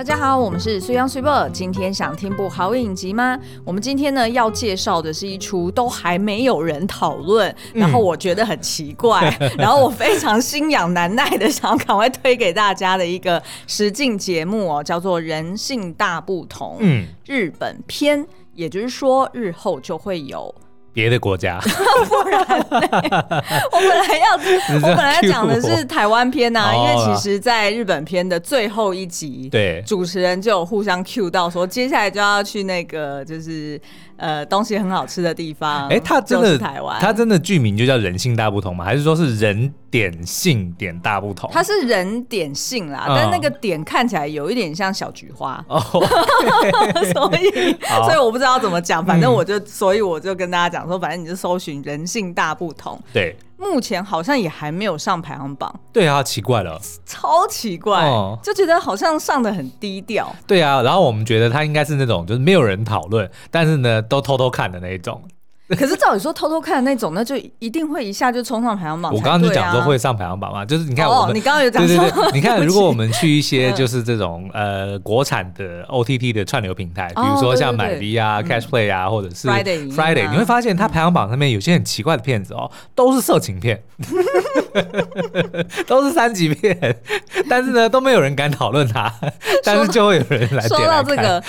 大家好，我们是水 Young Super。今天想听部好影集吗？我们今天呢要介绍的是一出都还没有人讨论，然后我觉得很奇怪，嗯、然后我非常心痒难耐的想要赶快推给大家的一个实境节目哦，叫做《人性大不同》。嗯，日本篇，也就是说日后就会有。别的国家，不然我本来要 我本来要讲的是 台湾篇呐、啊，因为其实在日本篇的最后一集，对。主持人就有互相 cue 到说，接下来就要去那个就是。呃，东西很好吃的地方。哎、欸，它真的台湾，它真的剧名就叫人性大不同吗？还是说是人点性点大不同？它是人点性啦，嗯、但那个点看起来有一点像小菊花。哦，所以 所以我不知道怎么讲，反正我就、嗯、所以我就跟大家讲说，反正你就搜寻人性大不同。对。目前好像也还没有上排行榜。对啊，奇怪了，超奇怪，哦、就觉得好像上的很低调。对啊，然后我们觉得他应该是那种就是没有人讨论，但是呢都偷偷看的那一种。可是照理说偷偷看的那种，那就一定会一下就冲上排行榜，啊。我刚刚就讲说会上排行榜嘛，就是你看我们，哦、你刚刚有讲说，对对对，你看如 果我们去一些就是这种呃国产的 OTT 的串流平台，比如说像 MyV 啊、Catch Play 啊，或者是 Friday Friday，你会发现它排行榜上面有些很奇怪的片子哦，都是色情片，都是三级片，但是呢都没有人敢讨论它，但是就会有人来点来。说到这个。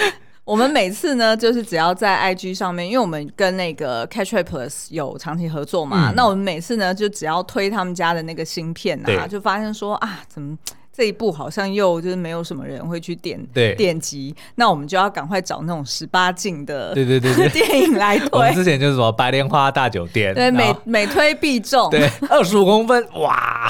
我们每次呢，就是只要在 IG 上面，因为我们跟那个 Catchplay Plus 有长期合作嘛，嗯、那我们每次呢，就只要推他们家的那个芯片啊，就发现说啊，怎么？这一部好像又就是没有什么人会去点对点击，那我们就要赶快找那种十八禁的对对对 电影来推。我们之前就是什么《白莲花大酒店》，对，每每推必中，对，二十五公分，哇！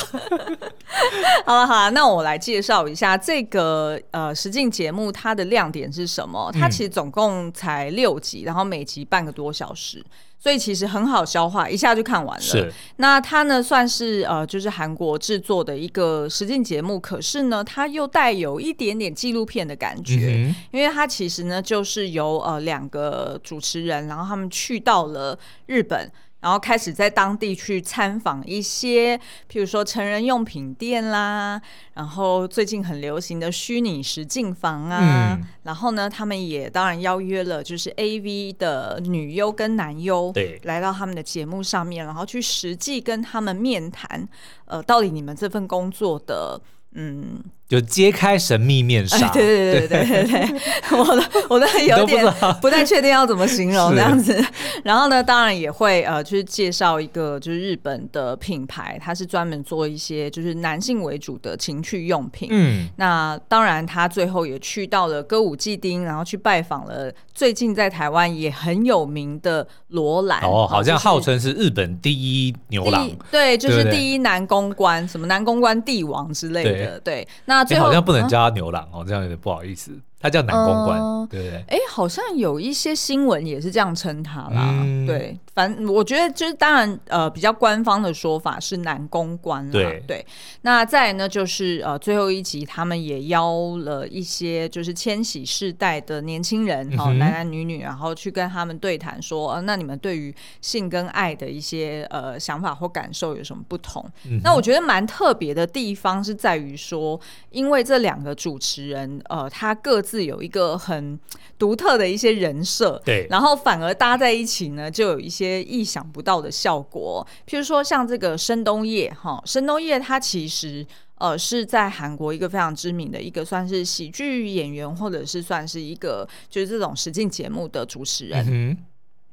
好了好了，那我来介绍一下这个呃实境节目，它的亮点是什么？它其实总共才六集，然后每集半个多小时。所以其实很好消化，一下就看完了。是，那它呢算是呃，就是韩国制作的一个实境节目，可是呢，它又带有一点点纪录片的感觉，嗯、因为它其实呢就是由呃两个主持人，然后他们去到了日本。然后开始在当地去参访一些，譬如说成人用品店啦，然后最近很流行的虚拟实境房啊，嗯、然后呢，他们也当然邀约了就是 AV 的女优跟男优，对，来到他们的节目上面，然后去实际跟他们面谈，呃，到底你们这份工作的。嗯，就揭开神秘面纱。对对对对对对，我的我都有点不太确定要怎么形容这样子。然后呢，当然也会呃，就是介绍一个就是日本的品牌，它是专门做一些就是男性为主的情趣用品。嗯，那当然他最后也去到了歌舞伎町，然后去拜访了最近在台湾也很有名的罗兰。哦，好像号称是日本第一牛郎。对，就是第一男公关，什么男公关帝王之类的。对，那最后、欸、好像不能叫他牛郎哦，啊、这样有点不好意思。他叫男公关，呃、对不对？哎，好像有一些新闻也是这样称他啦。嗯、对，反正我觉得就是当然，呃，比较官方的说法是男公关啦。对对。那再来呢，就是呃，最后一集他们也邀了一些就是千禧世代的年轻人，哦，嗯、男男女女，然后去跟他们对谈，说，呃，那你们对于性跟爱的一些呃想法或感受有什么不同？嗯、那我觉得蛮特别的地方是在于说，因为这两个主持人，呃，他各自。是有一个很独特的一些人设，对，然后反而搭在一起呢，就有一些意想不到的效果。譬如说，像这个申东烨哈，申东烨他其实呃是在韩国一个非常知名的一个算是喜剧演员，或者是算是一个就是这种实境节目的主持人。嗯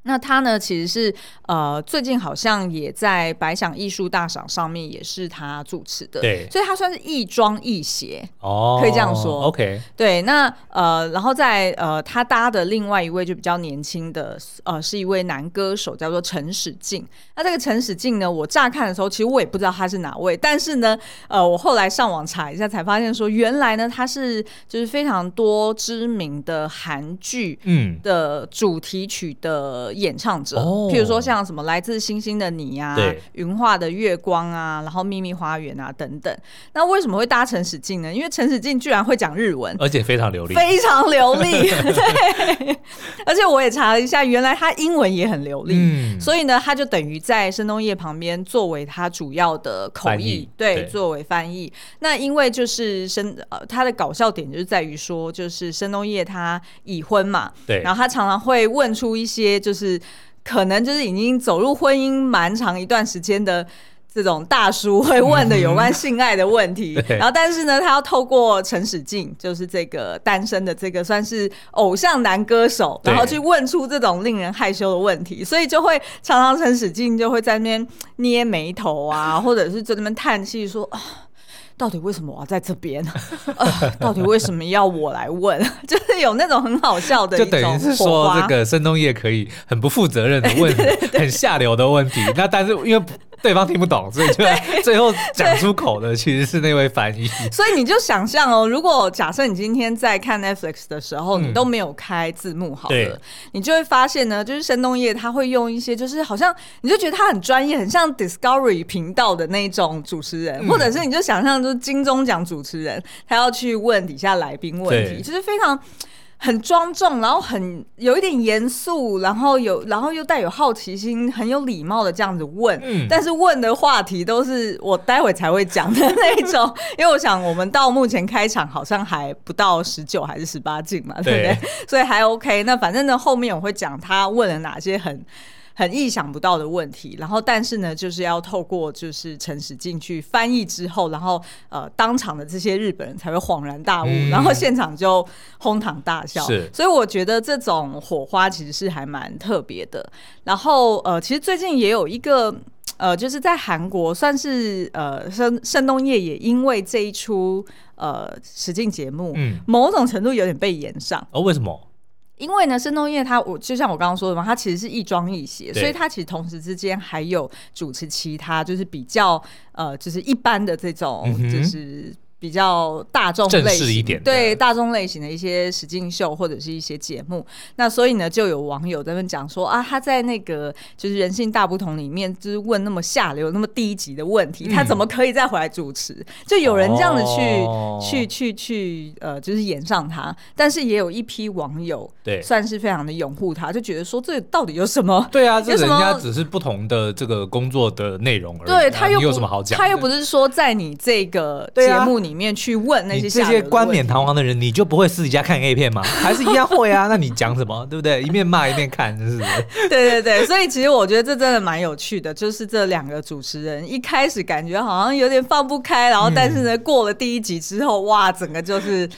那他呢，其实是呃，最近好像也在百想艺术大赏上面也是他主持的，对，所以他算是亦庄亦谐哦，可以这样说。OK，对，那呃，然后在呃，他搭的另外一位就比较年轻的呃，是一位男歌手，叫做陈使劲。那这个陈使劲呢，我乍看的时候，其实我也不知道他是哪位，但是呢，呃，我后来上网查一下，才发现说，原来呢，他是就是非常多知名的韩剧嗯的主题曲的。演唱者，哦、譬如说像什么来自星星的你啊，云画的月光啊，然后秘密花园啊等等。那为什么会搭陈史进呢？因为陈史进居然会讲日文，而且非常流利，非常流利。对，而且我也查了一下，原来他英文也很流利，嗯、所以呢，他就等于在申东烨旁边作为他主要的口译，对，对作为翻译。那因为就是申呃，他的搞笑点就是在于说，就是申东烨他已婚嘛，对，然后他常常会问出一些就是可能就是已经走入婚姻蛮长一段时间的。这种大叔会问的有关性爱的问题，嗯、然后但是呢，他要透过陈史进，就是这个单身的这个算是偶像男歌手，然后去问出这种令人害羞的问题，所以就会常常陈史进就会在那边捏眉头啊，或者是在那边叹气说啊。到底为什么我要在这边？呃，到底为什么要我来问？就是有那种很好笑的，就等于是说，这个申东烨可以很不负责任的问 很下流的问题。那但是因为对方听不懂，所以就 最后讲出口的其实是那位翻译。所以你就想象哦，如果假设你今天在看 Netflix 的时候，你都没有开字幕，好了，你就会发现呢，就是申东烨他会用一些，就是好像你就觉得他很专业，很像 Discovery 频道的那种主持人，或者是你就想象就是。金钟奖主持人，他要去问底下来宾问题，就是非常很庄重，然后很有一点严肃，然后有然后又带有好奇心，很有礼貌的这样子问。嗯，但是问的话题都是我待会才会讲的那种，因为我想我们到目前开场好像还不到十九还是十八进嘛，对不对？所以还 OK。那反正呢，后面我会讲他问了哪些很。很意想不到的问题，然后但是呢，就是要透过就是陈史进去翻译之后，然后呃，当场的这些日本人才会恍然大悟，嗯、然后现场就哄堂大笑。是，所以我觉得这种火花其实是还蛮特别的。然后呃，其实最近也有一个呃，就是在韩国算是呃申申东烨也因为这一出呃实境节目，嗯，某种程度有点被延上。哦，为什么？因为呢，申东烨他我就像我刚刚说的嘛，他其实是亦庄亦谐，所以他其实同时之间还有主持其他就是比较呃，就是一般的这种就是。比较大众类型一点，对大众类型的一些实境秀或者是一些节目，那所以呢，就有网友在那讲说啊，他在那个就是人性大不同里面，就是问那么下流、那么低级的问题，嗯、他怎么可以再回来主持？就有人这样子去、哦、去去去呃，就是演上他，但是也有一批网友对算是非常的拥护他，就觉得说这到底有什么？对啊，这人家只是不同的这个工作的内容而已、啊，对他又有什么好讲？他又不是说在你这个节目里。里面去问那些这些冠冕堂皇的人，你就不会私底下看 A 片吗？还是一样会啊？那你讲什么？对不对？一面骂一面看，是不是？对对对，所以其实我觉得这真的蛮有趣的，就是这两个主持人一开始感觉好像有点放不开，然后但是呢，过了第一集之后，哇，整个就是。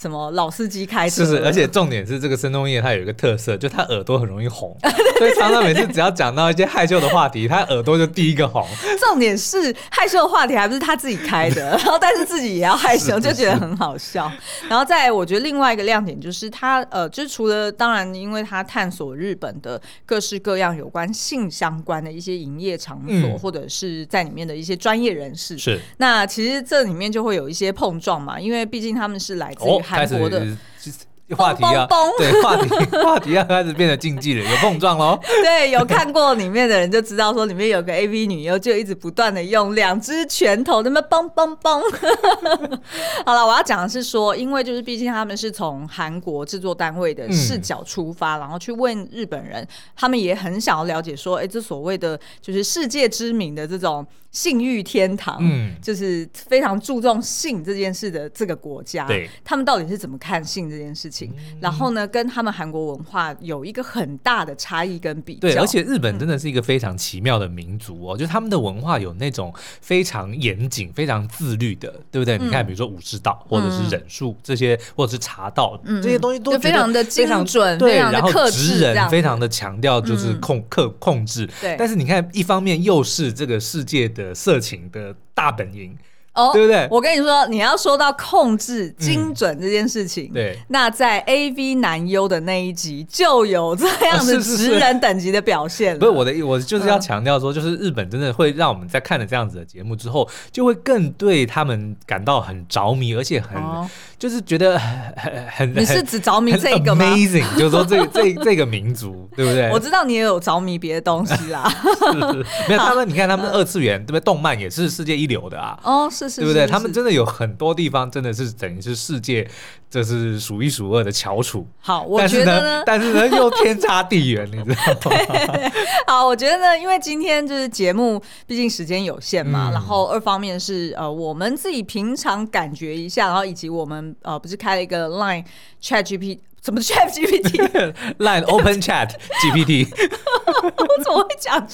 什么老司机开车？是是，而且重点是这个申东烨他有一个特色，就他耳朵很容易红，所以常常每次只要讲到一些害羞的话题，他耳朵就第一个红。重点是害羞的话题还不是他自己开的，然后但是自己也要害羞，就觉得很好笑。然后再来，我觉得另外一个亮点就是他呃，就是除了当然，因为他探索日本的各式各样有关性相关的一些营业场所，嗯、或者是在里面的一些专业人士，是那其实这里面就会有一些碰撞嘛，因为毕竟他们是来自于。韩国的。话题要对话题，话题要开始变得竞技了，有碰撞喽。对，有看过里面的人就知道，说里面有个 AV 女优就一直不断的用两只拳头那么嘣嘣嘣。好了，我要讲的是说，因为就是毕竟他们是从韩国制作单位的视角出发，嗯、然后去问日本人，他们也很想要了解说，哎、欸，这所谓的就是世界知名的这种性欲天堂，嗯，就是非常注重性这件事的这个国家，对，他们到底是怎么看性这件事情？然后呢，跟他们韩国文化有一个很大的差异跟比较。对，而且日本真的是一个非常奇妙的民族哦，嗯、就是他们的文化有那种非常严谨、非常自律的，对不对？嗯、你看，比如说武士道，或者是忍术这些，或者是茶道、嗯、这些东西，都非常的精准，对，然后职人非常的强调就是控克、嗯、控制。对，但是你看，一方面又是这个世界的色情的大本营。哦，对不对？我跟你说，你要说到控制精准这件事情，对，那在 AV 男优的那一集就有这样的职人等级的表现。不是我的，我就是要强调说，就是日本真的会让我们在看了这样子的节目之后，就会更对他们感到很着迷，而且很就是觉得 很很你是只着迷这个吗？Amazing，就是说这 这这个民族，对不对？我知道你也有着迷别的东西啦。没有他们，你看他们二次元对不对？动漫也是世界一流的啊。哦，是是，对不对？他们真的有很多地方真的是等于是世界，这是数一数二的翘楚。好，我觉得呢，但是呢又天差地远，你知道吗？好，我觉得呢，因为今天就是节目，毕竟时间有限嘛，然后二方面是呃，我们自己平常感觉一下，然后以及我们呃，不是开了一个 Line Chat GPT。怎么 Chat GPT？Line Open Chat GPT，我怎么会讲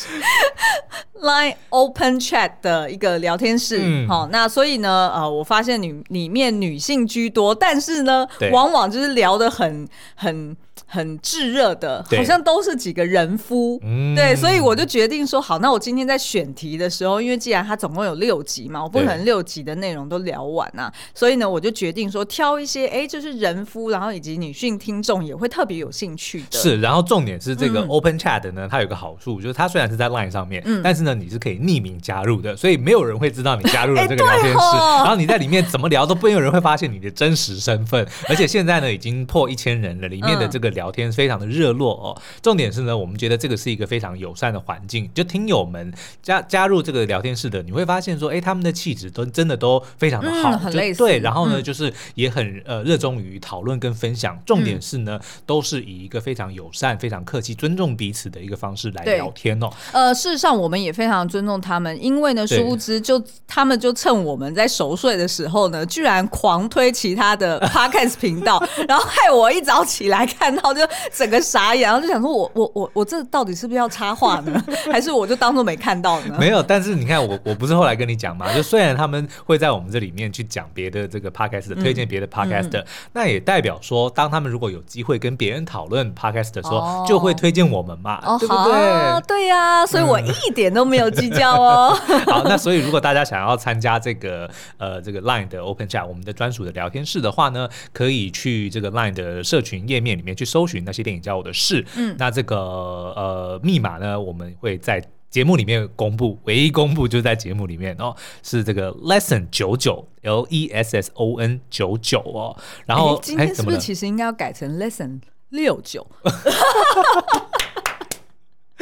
Line Open Chat 的一个聊天室？好、嗯，那所以呢，呃，我发现女里面女性居多，但是呢，往往就是聊得很很。很炙热的，好像都是几个人夫，嗯、对，所以我就决定说，好，那我今天在选题的时候，因为既然它总共有六集嘛，我不可能六集的内容都聊完啊，所以呢，我就决定说，挑一些，哎、欸，就是人夫，然后以及女性听众也会特别有兴趣的。是，然后重点是这个 Open Chat 呢，它有个好处，就是它虽然是在 Line 上面，嗯、但是呢，你是可以匿名加入的，所以没有人会知道你加入了 这个聊天室，欸、然后你在里面怎么聊都没有人会发现你的真实身份，而且现在呢，已经破一千人了，里面的这个聊天非常的热。热络哦，重点是呢，我们觉得这个是一个非常友善的环境。就听友们加加入这个聊天室的，你会发现说，哎，他们的气质都真的都非常的好，嗯、很类似。对，然后呢，嗯、就是也很呃热衷于讨论跟分享。重点是呢，嗯、都是以一个非常友善、非常客气、尊重彼此的一个方式来聊天哦。呃，事实上我们也非常尊重他们，因为呢，殊不知就他们就趁我们在熟睡的时候呢，居然狂推其他的 podcast 频道，然后害我一早起来看到就整个。傻眼，然后就想说我，我我我我这到底是不是要插话呢？还是我就当做没看到呢？没有，但是你看我，我不是后来跟你讲嘛，就虽然他们会在我们这里面去讲别的这个 podcast、嗯、推荐别的 podcast 那也代表说，当他们如果有机会跟别人讨论 podcast 的时候，哦、就会推荐我们嘛，哦、对不对？哦、对呀、啊，所以我一点都没有计较哦。好，那所以如果大家想要参加这个呃这个 Line 的 Open Chat，我们的专属的聊天室的话呢，可以去这个 Line 的社群页面里面去搜寻那些电影教我的事，嗯，那这个呃密码呢，我们会在节目里面公布，唯一公布就是在节目里面哦，是这个 lesson 九九 L E S S O N 九九哦，然后、欸、今天是不是其实应该要改成 lesson 六九？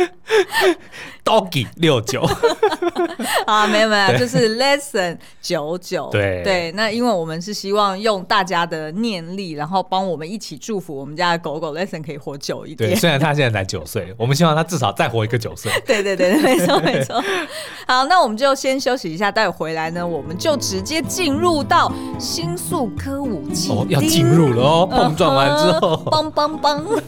Doggy 六九 啊，没有没有，就是 Lesson 九九。对对，那因为我们是希望用大家的念力，然后帮我们一起祝福我们家的狗狗 Lesson 可以活久一点。对，虽然它现在才九岁，我们希望它至少再活一个九岁。对对对，没错没错。好，那我们就先休息一下，待会回来呢，我们就直接进入到新宿歌舞伎哦，要进入了哦，碰撞完之后，梆梆梆。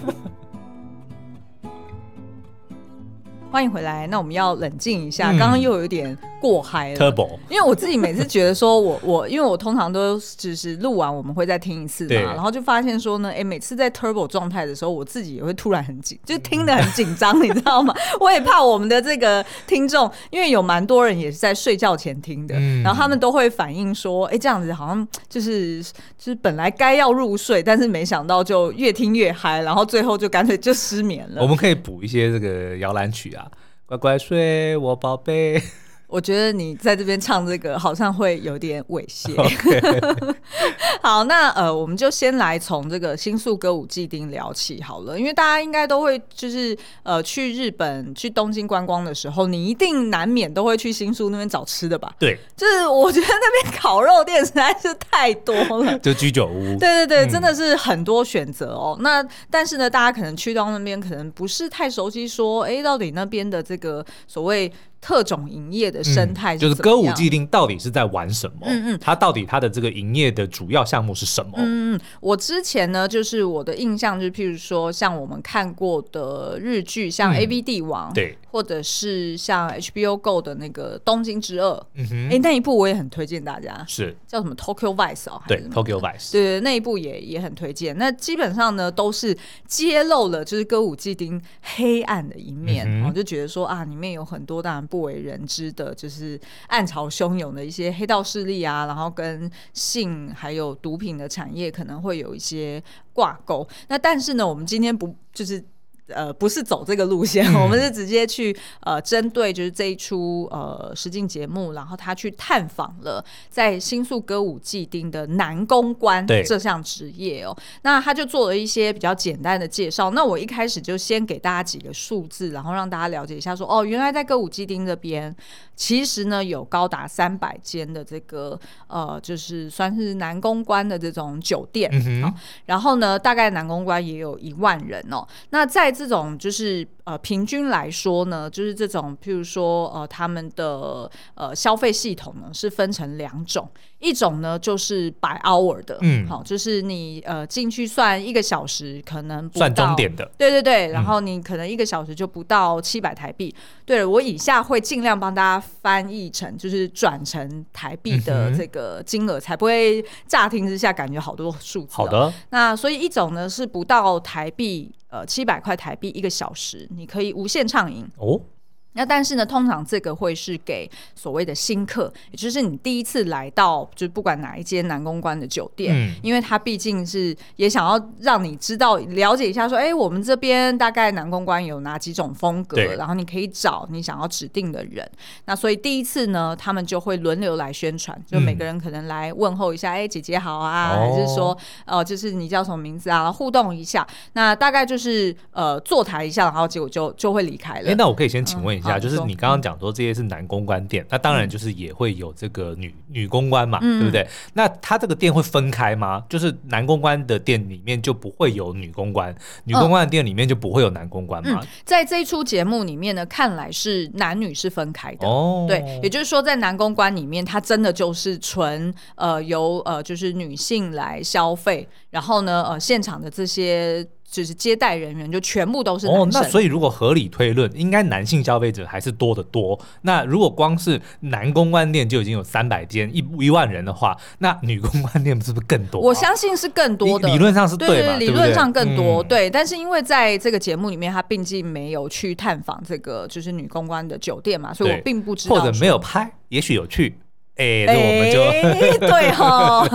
欢迎回来，那我们要冷静一下，刚刚又有点过嗨了。Turbo，因为我自己每次觉得说我 我，因为我通常都只是录完我们会再听一次嘛，然后就发现说呢，哎，每次在 Turbo 状态的时候，我自己也会突然很紧，就听得很紧张，你知道吗？我也怕我们的这个听众，因为有蛮多人也是在睡觉前听的，然后他们都会反映说，哎，这样子好像就是就是本来该要入睡，但是没想到就越听越嗨，然后最后就干脆就失眠了。我们可以补一些这个摇篮曲啊。乖乖睡，我宝贝。我觉得你在这边唱这个好像会有点猥亵。好，那呃，我们就先来从这个新宿歌舞伎町聊起好了，因为大家应该都会就是呃去日本去东京观光的时候，你一定难免都会去新宿那边找吃的吧？对，就是我觉得那边烤肉店实在是太多了，就居酒屋。对对对，真的是很多选择哦。嗯、那但是呢，大家可能去到那边可能不是太熟悉，说哎，到底那边的这个所谓。特种营业的生态、嗯、就是歌舞伎町到底是在玩什么？嗯嗯，它到底它的这个营业的主要项目是什么？嗯嗯，我之前呢，就是我的印象就是，譬如说像我们看过的日剧，像 A V 帝王，嗯、对，或者是像 HBO Go 的那个东京之二，嗯哼，哎、欸，那一部我也很推荐大家，是叫什么 Tokyo Vice 哦，对，Tokyo Vice，对对，那一部也也很推荐。那基本上呢，都是揭露了就是歌舞伎町黑暗的一面，我、就觉得说啊，里面有很多当然。不为人知的，就是暗潮汹涌的一些黑道势力啊，然后跟性还有毒品的产业可能会有一些挂钩。那但是呢，我们今天不就是呃，不是走这个路线，嗯、我们是直接去呃，针对就是这一出呃实境节目，然后他去探访了在新宿歌舞伎町的男公关这项职业哦。那他就做了一些比较简单的介绍。那我一开始就先给大家几个数字，然后让大家了解一下说，说哦，原来在歌舞伎町这边，其实呢有高达三百间的这个呃，就是算是男公关的这种酒店。然后呢，大概男公关也有一万人哦。那在这种就是呃，平均来说呢，就是这种，譬如说呃，他们的呃消费系统呢是分成两种，一种呢就是 by hour 的，嗯，好，就是你呃进去算一个小时，可能不到算终点的，对对对，然后你可能一个小时就不到七百台币。嗯、对了，我以下会尽量帮大家翻译成，就是转成台币的这个金额，嗯、才不会乍听之下感觉好多数字。好的，那所以一种呢是不到台币。呃，七百块台币一个小时，你可以无限畅饮哦。那但是呢，通常这个会是给所谓的新客，也就是你第一次来到，就是不管哪一间南公关的酒店，嗯、因为他毕竟是也想要让你知道了解一下，说，哎、欸，我们这边大概南公关有哪几种风格，然后你可以找你想要指定的人。那所以第一次呢，他们就会轮流来宣传，就每个人可能来问候一下，哎、欸，姐姐好啊，哦、还是说，呃，就是你叫什么名字啊，互动一下。那大概就是呃坐台一下，然后结果就就会离开了。哎、欸，那我可以先请问一下。嗯就是你刚刚讲说这些是男公关店，嗯、那当然就是也会有这个女女公关嘛，嗯、对不对？那他这个店会分开吗？就是男公关的店里面就不会有女公关，女公关的店里面就不会有男公关吗？嗯、在这一出节目里面呢，看来是男女是分开的哦。对，也就是说在男公关里面，他真的就是纯呃由呃就是女性来消费，然后呢呃现场的这些。就是接待人员就全部都是男生。哦，那所以如果合理推论，应该男性消费者还是多得多。那如果光是男公关店就已经有三百间一一万人的话，那女公关店是不是更多？我相信是更多的，理论上是对的，理论上更多。嗯、对，但是因为在这个节目里面，他毕竟没有去探访这个就是女公关的酒店嘛，所以我并不知道，或者没有拍，也许有去。哎，那、欸、我们就、欸、对哈，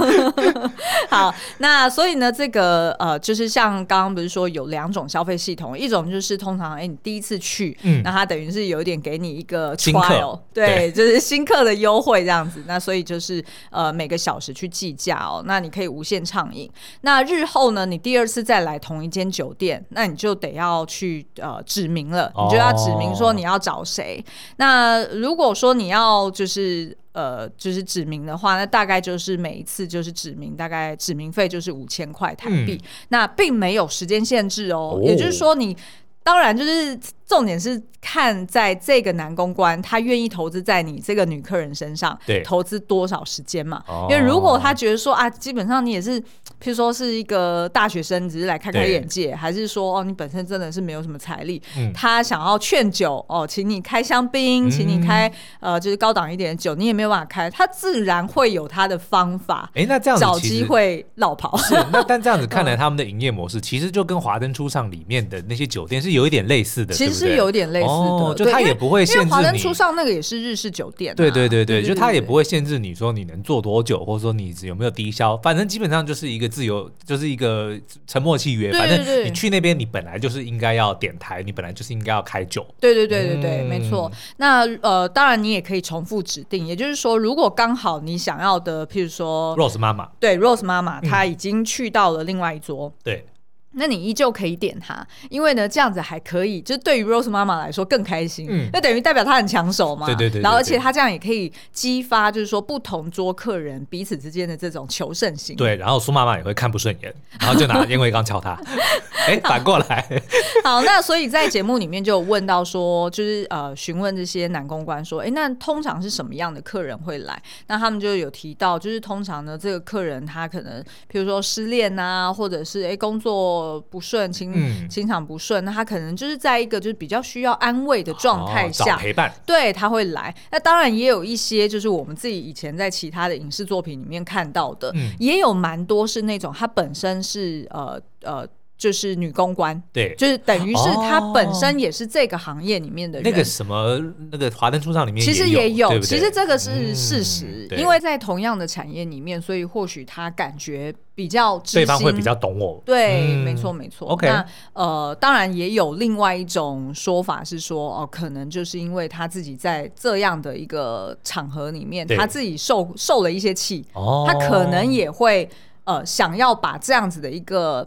好，那所以呢，这个呃，就是像刚刚不是说有两种消费系统，一种就是通常哎、欸，你第一次去，嗯，那它等于是有一点给你一个 trial, 新客，对，对就是新客的优惠这样子。那所以就是呃，每个小时去计价哦，那你可以无限畅饮。那日后呢，你第二次再来同一间酒店，那你就得要去呃指明了，你就要指明说你要找谁。哦、那如果说你要就是。呃，就是指名的话，那大概就是每一次就是指名，大概指名费就是五千块台币，嗯、那并没有时间限制哦，哦，也就是说你当然就是。重点是看在这个男公关他愿意投资在你这个女客人身上，对，投资多少时间嘛？哦、因为如果他觉得说啊，基本上你也是，譬如说是一个大学生，只是来开开眼界，对还是说哦，你本身真的是没有什么财力，嗯、他想要劝酒哦，请你开香槟，嗯、请你开呃，就是高档一点的酒，你也没有办法开，他自然会有他的方法。哎，那这样子找机会落跑。是，那但这样子看来，他们的营业模式其实就跟华灯初上里面的那些酒店是有一点类似的，其实。是有点类似的，哦、就他也不会限制你。华灯初上那个也是日式酒店、啊，对对对对，就他也不会限制你说你能做多久，或者说你有没有低消，反正基本上就是一个自由，就是一个沉默契约。反正你去那边，你本来就是应该要点台，你本来就是应该要开酒。对对对对对，嗯、没错。那呃，当然你也可以重复指定，也就是说，如果刚好你想要的，譬如说 Rose 妈妈，对 Rose 妈妈，她已经去到了另外一桌，嗯、对。那你依旧可以点他，因为呢，这样子还可以，就是对于 Rose 妈妈来说更开心，嗯，那等于代表他很抢手嘛，对对，对对对，然后而且他这样也可以激发，就是说不同桌客人彼此之间的这种求胜心，对，然后苏妈妈也会看不顺眼，然后就拿烟灰缸敲他，哎、欸，反过来，好，那所以在节目里面就有问到说，就是呃询问这些男公关说，哎、欸，那通常是什么样的客人会来？那他们就有提到，就是通常呢，这个客人他可能，比如说失恋啊，或者是哎、欸、工作不顺。情情场不顺，那他可能就是在一个就是比较需要安慰的状态下，陪伴，对，他会来。那当然也有一些就是我们自己以前在其他的影视作品里面看到的，也有蛮多是那种他本身是呃呃。就是女公关，对，就是等于是她本身也是这个行业里面的人。那个什么，那个华灯初上里面其实也有，对对，其实这个是事实，嗯、因为在同样的产业里面，所以或许她感觉比较知心，对方会比较懂我。对，嗯、没错没错。OK，那呃，当然也有另外一种说法是说，哦、呃，可能就是因为她自己在这样的一个场合里面，她自己受受了一些气，哦，她可能也会呃想要把这样子的一个。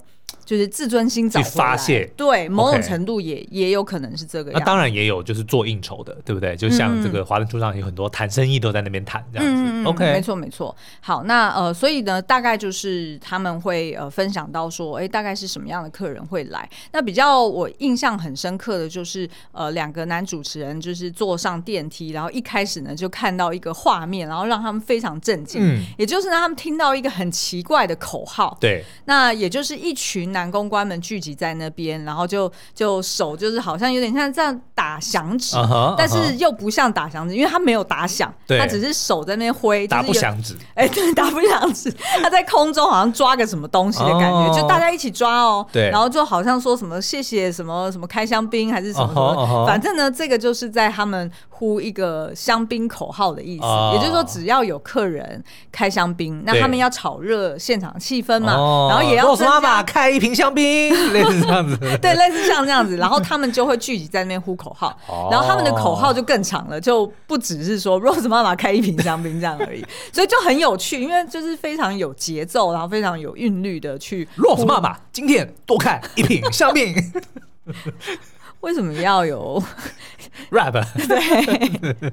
就是自尊心找回来，去发泄，对，某种程度也也有可能是这个样。那当然也有，就是做应酬的，对不对？就像这个华灯初上有很多谈生意都在那边谈这样子。嗯、OK，没错没错。好，那呃，所以呢，大概就是他们会呃分享到说，哎，大概是什么样的客人会来？那比较我印象很深刻的就是呃，两个男主持人就是坐上电梯，然后一开始呢就看到一个画面，然后让他们非常震惊。嗯，也就是让，他们听到一个很奇怪的口号。对，那也就是一群。男公关们聚集在那边，然后就就手就是好像有点像这样打响指，uh huh, uh huh. 但是又不像打响指，因为他没有打响，他只是手在那边挥，打不响指。哎，对，打不响指，他在空中好像抓个什么东西的感觉，uh. 就大家一起抓哦。对，然后就好像说什么谢谢什么什么开香槟还是什么什么，uh huh, uh huh. 反正呢，这个就是在他们呼一个香槟口号的意思，uh. 也就是说只要有客人开香槟，那他们要炒热现场气氛嘛，uh. 然后也要妈妈开一瓶香槟，类似这样子，对，类似像这样子，然后他们就会聚集在那边呼口号，然后他们的口号就更长了，就不只是说 Rose 妈妈开一瓶香槟这样而已，所以就很有趣，因为就是非常有节奏，然后非常有韵律的去 Rose 妈妈今天多看一瓶香槟。为什么要有 rap？对，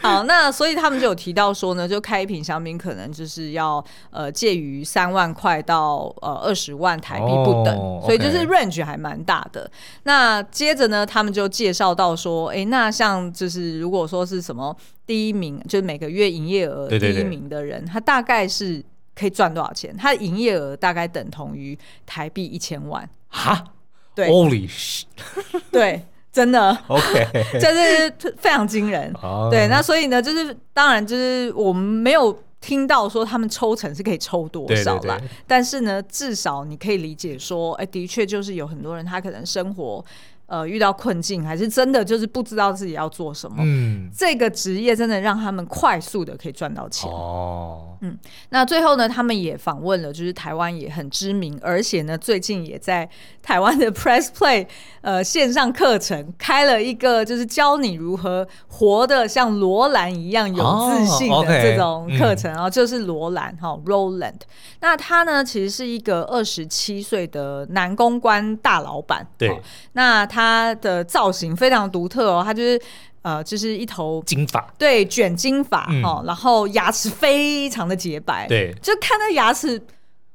好，那所以他们就有提到说呢，就开一瓶香槟可能就是要呃介于三万块到呃二十万台币不等，oh. 所以就是 range 还蛮大的。那接着呢，他们就介绍到说，哎，那像就是如果说是什么第一名，就是每个月营业额第一名的人，他大概是可以赚多少钱？他的营业额大概等同于台币一千万哈。对，Holy shit！对，真的，OK，这是非常惊人。Oh. 对，那所以呢，就是当然就是我们没有听到说他们抽成是可以抽多少啦，对对对，但是呢，至少你可以理解说，哎，的确就是有很多人他可能生活。呃，遇到困境还是真的就是不知道自己要做什么。嗯，这个职业真的让他们快速的可以赚到钱。哦，嗯，那最后呢，他们也访问了，就是台湾也很知名，而且呢，最近也在台湾的 Press Play 呃线上课程开了一个，就是教你如何活得像罗兰一样有自信的这种课程啊，哦 okay 嗯、就是罗兰哈、哦、Roland。那他呢，其实是一个二十七岁的男公关大老板。对，哦、那。他的造型非常独特哦，它就是呃，就是一头金发，对，卷金发哦，嗯、然后牙齿非常的洁白，对，就看那牙齿，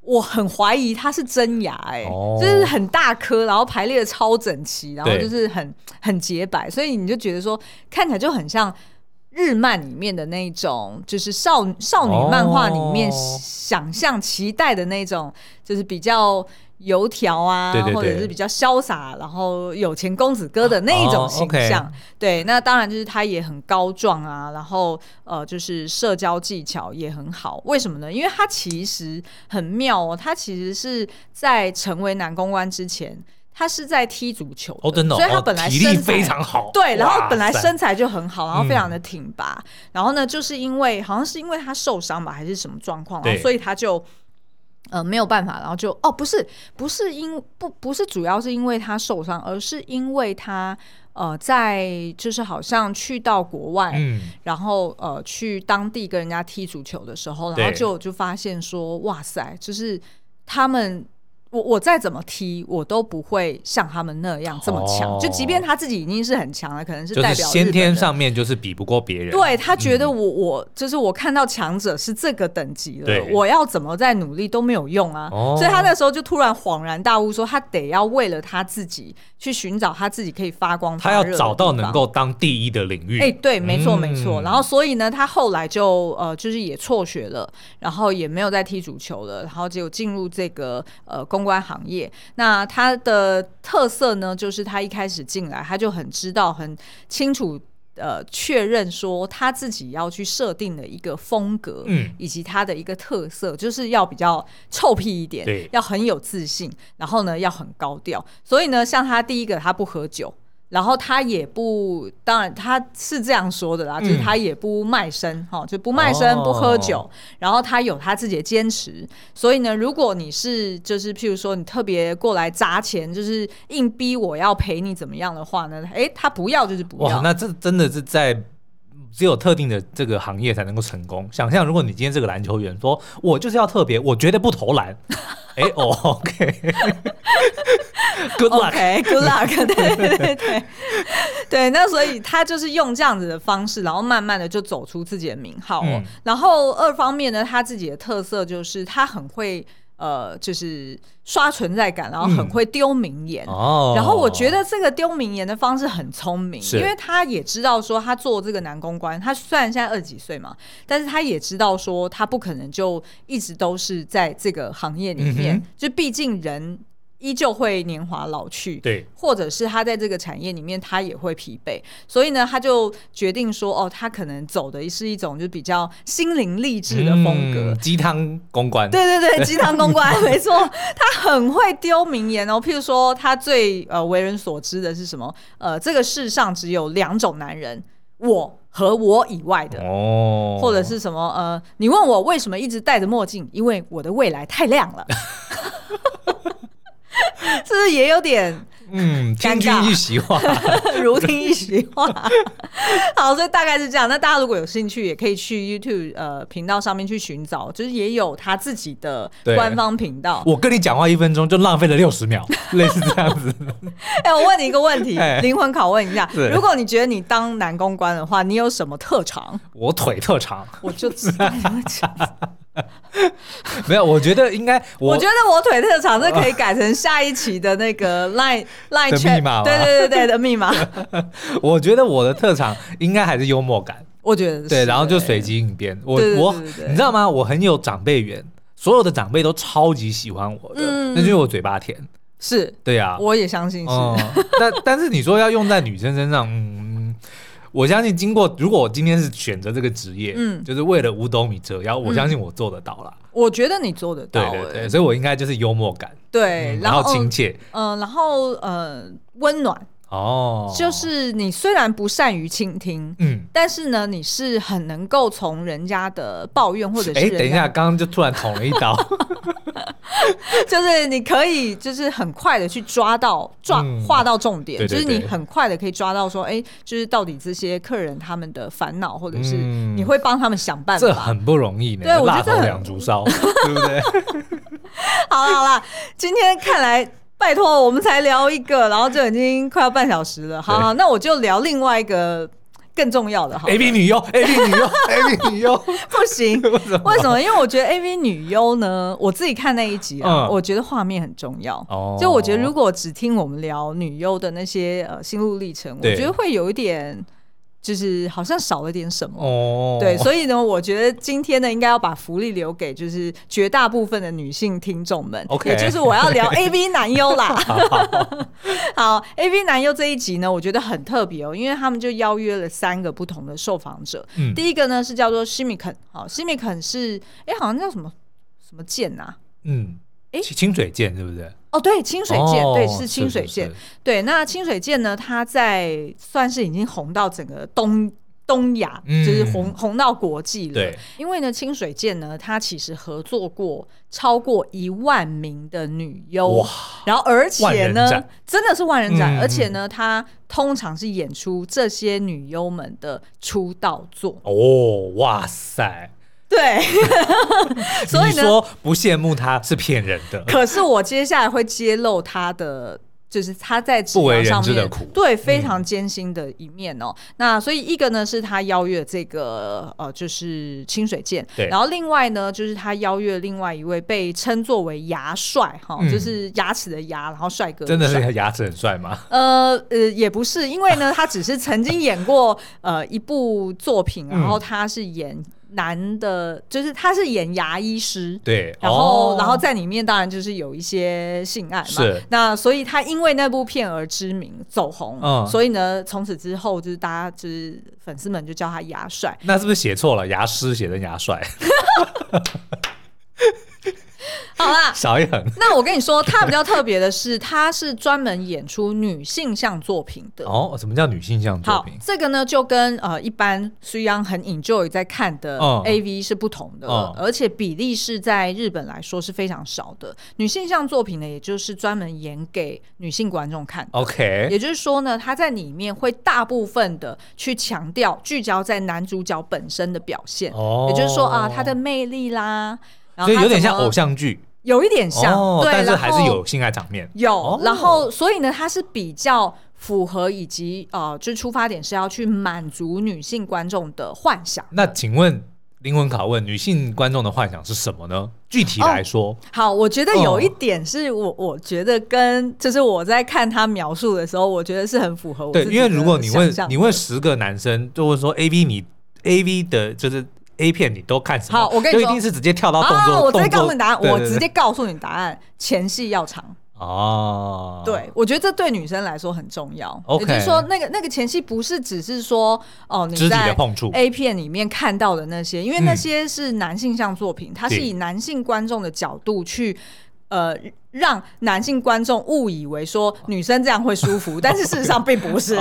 我很怀疑它是真牙哎、就是很大颗，然后排列的超整齐，然后就是很很洁白，所以你就觉得说看起来就很像日漫里面的那种，就是少少女漫画里面想象期待的那种，就是比较。油条啊，对对对，或者是比较潇洒，然后有钱公子哥的那一种形象。哦 okay、对，那当然就是他也很高壮啊，然后呃，就是社交技巧也很好。为什么呢？因为他其实很妙哦，他其实是在成为男公关之前，他是在踢足球的，哦真的哦，所以他本来身材体力非常好。对，然后本来身材就很好，然后非常的挺拔。嗯、然后呢，就是因为好像是因为他受伤吧，还是什么状况，然后所以他就。呃，没有办法，然后就哦，不是，不是因不不是主要是因为他受伤，而是因为他呃，在就是好像去到国外，嗯，然后呃，去当地跟人家踢足球的时候，然后就就发现说，哇塞，就是他们。我我再怎么踢，我都不会像他们那样这么强。就即便他自己已经是很强了，可能是代表先天上面就是比不过别人。对，他觉得我我就是我看到强者是这个等级了，我要怎么再努力都没有用啊。所以他那时候就突然恍然大悟，说他得要为了他自己去寻找他自己可以发光。他要找到能够当第一的领域。哎，对，没错没错。然后所以呢，他后来就呃就是也辍学了，然后也没有再踢足球了，然后就进入这个呃公关行业，那他的特色呢，就是他一开始进来，他就很知道、很清楚呃确认说他自己要去设定的一个风格，嗯，以及他的一个特色，就是要比较臭屁一点，对，要很有自信，然后呢要很高调。所以呢，像他第一个，他不喝酒。然后他也不，当然他是这样说的啦，嗯、就是他也不卖身，哈，就不卖身，哦、不喝酒。然后他有他自己的坚持，所以呢，如果你是就是譬如说你特别过来砸钱，就是硬逼我要陪你怎么样的话呢？诶，他不要就是不要。哇，那这真的是在只有特定的这个行业才能够成功。想象如果你今天是个篮球员，说我就是要特别，我绝对不投篮。哎 哦，OK。Good luck，Good luck，对对对对，对，那所以他就是用这样子的方式，然后慢慢的就走出自己的名号哦。嗯、然后二方面呢，他自己的特色就是他很会呃，就是刷存在感，然后很会丢名言。然后我觉得这个丢名言的方式很聪明，因为他也知道说他做这个男公关，他虽然现在二十几岁嘛，但是他也知道说他不可能就一直都是在这个行业里面，嗯、就毕竟人。依旧会年华老去，对，或者是他在这个产业里面，他也会疲惫，所以呢，他就决定说，哦，他可能走的是一种就比较心灵励志的风格，鸡汤、嗯、公关，对对对，鸡汤公关，没错，他很会丢名言哦，譬如说，他最呃为人所知的是什么？呃，这个世上只有两种男人，我和我以外的，哦，或者是什么？呃，你问我为什么一直戴着墨镜？因为我的未来太亮了。是不是也有点嗯，听君一席话，如听一席话。好，所以大概是这样。那大家如果有兴趣，也可以去 YouTube 呃频道上面去寻找，就是也有他自己的官方频道。我跟你讲话一分钟就浪费了六十秒，类似这样子。哎、欸，我问你一个问题，灵魂拷问一下：如果你觉得你当男公关的话，你有什么特长？我腿特长，我就知道你会讲。没有，我觉得应该，我，我觉得我腿特长是可以改成下一期的那个 line line 的密码，对对对对的密码。我觉得我的特长应该还是幽默感，我觉得是对，然后就随机应变。我我你知道吗？我很有长辈缘，所有的长辈都超级喜欢我的，嗯、那就是我嘴巴甜。是对呀、啊，我也相信是。嗯、但 但是你说要用在女生身上，嗯。我相信，经过如果我今天是选择这个职业，嗯，就是为了五斗米折腰，我相信我做得到了。我觉得你做得到，对对对，所以我应该就是幽默感，对，然后亲切，嗯，然后呃，温暖。哦，就是你虽然不善于倾听，嗯，但是呢，你是很能够从人家的抱怨或者是哎，等一下，刚刚就突然捅了一刀，就是你可以就是很快的去抓到抓画到重点，就是你很快的可以抓到说，哎，就是到底这些客人他们的烦恼，或者是你会帮他们想办法，这很不容易呢。对，我觉得两竹烧，对不对？好了好了，今天看来。拜托，我们才聊一个，然后就已经快要半小时了。好，好，那我就聊另外一个更重要的。A V 女优，A V 女优，A V 女优，不行，为什么？因为我觉得 A V 女优呢，我自己看那一集啊，嗯、我觉得画面很重要。哦，就我觉得如果只听我们聊女优的那些呃心路历程，我觉得会有一点。就是好像少了点什么，oh. 对，所以呢，我觉得今天呢，应该要把福利留给就是绝大部分的女性听众们，OK，也就是我要聊 AV 男优啦。好，AV 男优这一集呢，我觉得很特别哦，因为他们就邀约了三个不同的受访者。嗯，第一个呢是叫做 Shimiken，好，Shimiken 是哎，好像叫什么什么剑呐？嗯。哎，清水剑对不是？哦，对，清水剑，对，是清水剑。对，那清水剑呢？它在算是已经红到整个东东亚，就是红红到国际了。对，因为呢，清水剑呢，他其实合作过超过一万名的女优，哇！然后而且呢，真的是万人斩，而且呢，他通常是演出这些女优们的出道作。哦，哇塞！对，所以呢，说不羡慕他是骗人的。可是我接下来会揭露他的，就是他在职场上面对非常艰辛的一面哦。嗯、那所以一个呢是他邀约这个呃，就是清水剑，然后另外呢就是他邀约另外一位被称作为牙帅哈，嗯、就是牙齿的牙，然后帅哥。真的是他牙齿很帅吗？呃呃，也不是，因为呢他只是曾经演过呃一部作品，然后他是演。男的，就是他是演牙医师，对，然后、哦、然后在里面当然就是有一些性爱嘛，是。那所以他因为那部片而知名走红，嗯，所以呢，从此之后就是大家就是粉丝们就叫他牙帅，那是不是写错了？牙师写成牙帅。好啦，少一横。那我跟你说，他比较特别的是，他是专门演出女性向作品的。哦，什么叫女性向作品？这个呢，就跟呃一般虽央很 enjoy 在看的 AV 是不同的，嗯、而且比例是在日本来说是非常少的。女性向作品呢，也就是专门演给女性观众看的。OK，也就是说呢，他在里面会大部分的去强调聚焦在男主角本身的表现。哦，也就是说啊，他的魅力啦。所以有点像偶像剧，有一点像，哦、对，但是还是有性爱场面。有，哦、然后所以呢，它是比较符合以及呃，就出发点是要去满足女性观众的幻想的。那请问灵魂拷问，女性观众的幻想是什么呢？具体来说，哦、好，我觉得有一点是我，我觉得跟就是我在看他描述的时候，我觉得是很符合我。对，因为如果你问你问十个男生，就会说 A V 你 A V 的就是。A 片你都看什么？好，我跟你说，就一定是直接跳到动作。我直接告诉你答案，我直接告诉你答案，前戏要长。哦，对，我觉得这对女生来说很重要。也就是说，那个那个前戏不是只是说哦，你在 A 片里面看到的那些，因为那些是男性向作品，嗯、它是以男性观众的角度去呃。让男性观众误以为说女生这样会舒服，但是事实上并不是。